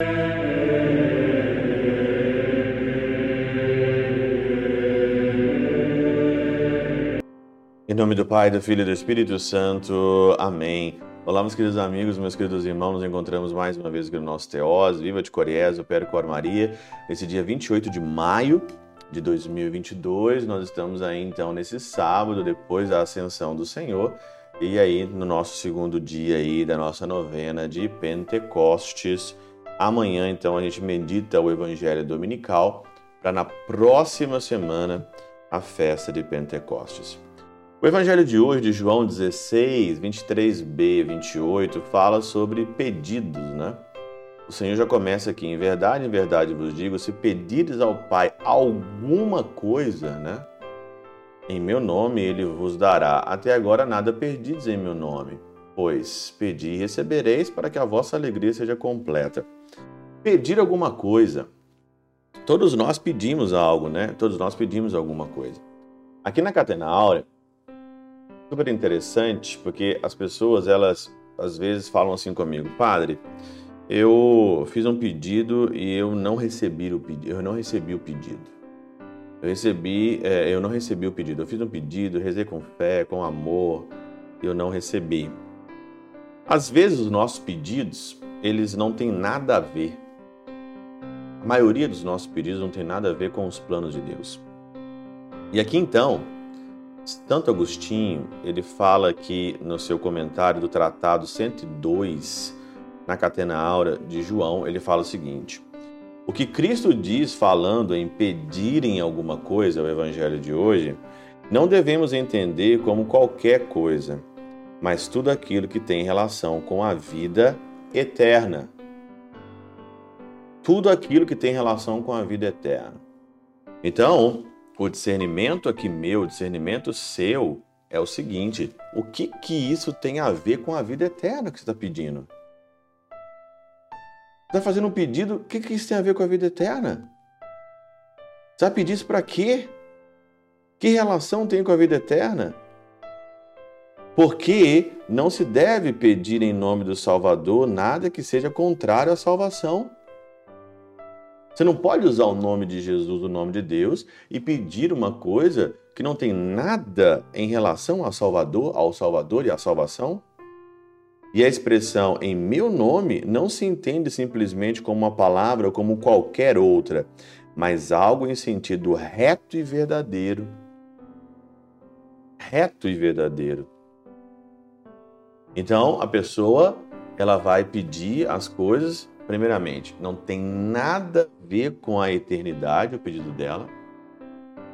Em nome do Pai, do Filho e do Espírito Santo. Amém. Olá, meus queridos amigos, meus queridos irmãos, nos encontramos mais uma vez aqui no nosso Teós, Viva de Coriés, o Cor Maria, nesse dia 28 de maio de 2022. Nós estamos aí então nesse sábado, depois da ascensão do Senhor, e aí no nosso segundo dia aí da nossa novena de Pentecostes. Amanhã então a gente medita o Evangelho Dominical para na próxima semana a festa de Pentecostes. O evangelho de hoje, de João 16, 23b, 28, fala sobre pedidos, né? O Senhor já começa aqui, em verdade, em verdade vos digo, se pedires ao Pai alguma coisa, né? Em meu nome ele vos dará. Até agora nada perdides em meu nome. Pois pedi e recebereis para que a vossa alegria seja completa. Pedir alguma coisa. Todos nós pedimos algo, né? Todos nós pedimos alguma coisa. Aqui na Catena Áurea, super interessante porque as pessoas elas às vezes falam assim comigo, padre, eu fiz um pedido e eu não recebi o pedido, eu não recebi o pedido. Eu recebi, é, eu não recebi o pedido. Eu fiz um pedido, rezei com fé, com amor, eu não recebi. Às vezes os nossos pedidos, eles não têm nada a ver. A maioria dos nossos pedidos não tem nada a ver com os planos de Deus. E aqui então, Santo Agostinho, ele fala aqui no seu comentário do Tratado 102, na Catena Aura de João, ele fala o seguinte: O que Cristo diz falando em pedirem alguma coisa, o evangelho de hoje, não devemos entender como qualquer coisa, mas tudo aquilo que tem relação com a vida eterna. Tudo aquilo que tem relação com a vida eterna. Então, o discernimento aqui meu, o discernimento seu, é o seguinte: o que que isso tem a ver com a vida eterna que você está pedindo? Está fazendo um pedido, o que que isso tem a ver com a vida eterna? Você vai pedir isso para quê? Que relação tem com a vida eterna? Porque não se deve pedir em nome do Salvador nada que seja contrário à salvação. Você não pode usar o nome de Jesus, o nome de Deus, e pedir uma coisa que não tem nada em relação ao Salvador, ao Salvador e à salvação. E a expressão em meu nome não se entende simplesmente como uma palavra como qualquer outra, mas algo em sentido reto e verdadeiro. Reto e verdadeiro. Então, a pessoa ela vai pedir as coisas primeiramente, não tem nada a ver com a eternidade, o pedido dela.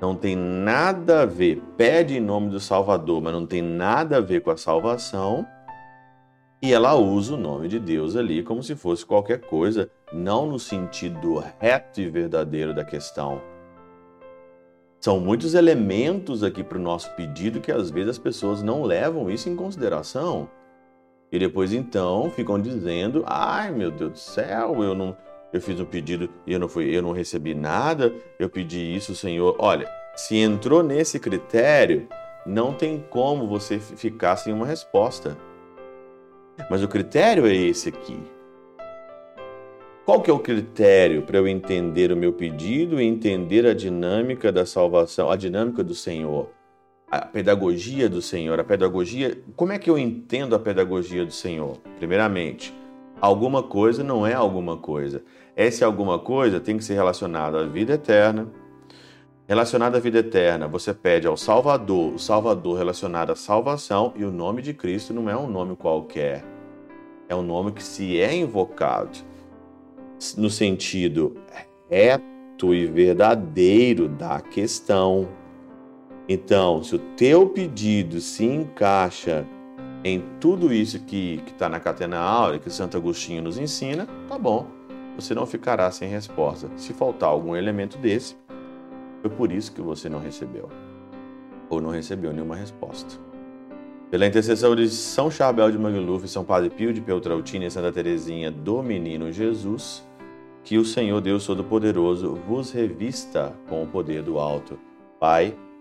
Não tem nada a ver, pede em nome do Salvador, mas não tem nada a ver com a salvação. E ela usa o nome de Deus ali como se fosse qualquer coisa, não no sentido reto e verdadeiro da questão. São muitos elementos aqui para o nosso pedido que às vezes as pessoas não levam isso em consideração. E depois então ficam dizendo: "Ai, meu Deus do céu, eu não eu fiz um pedido e eu não fui, eu não recebi nada. Eu pedi isso, Senhor". Olha, se entrou nesse critério, não tem como você ficar sem uma resposta. Mas o critério é esse aqui. Qual que é o critério para eu entender o meu pedido e entender a dinâmica da salvação, a dinâmica do Senhor? A pedagogia do Senhor, a pedagogia, como é que eu entendo a pedagogia do Senhor? Primeiramente, alguma coisa não é alguma coisa. Essa alguma coisa tem que ser relacionada à vida eterna. Relacionada à vida eterna, você pede ao Salvador, o Salvador relacionado à salvação, e o nome de Cristo não é um nome qualquer. É um nome que se é invocado no sentido reto e verdadeiro da questão então, se o teu pedido se encaixa em tudo isso que está na Catena Áurea, que Santo Agostinho nos ensina, tá bom. Você não ficará sem resposta. Se faltar algum elemento desse, foi por isso que você não recebeu. Ou não recebeu nenhuma resposta. Pela intercessão de São Chabel de Mangluf, São Padre Pio de Peltrautina e Santa Teresinha do Menino Jesus, que o Senhor Deus Todo-Poderoso vos revista com o poder do alto. Pai,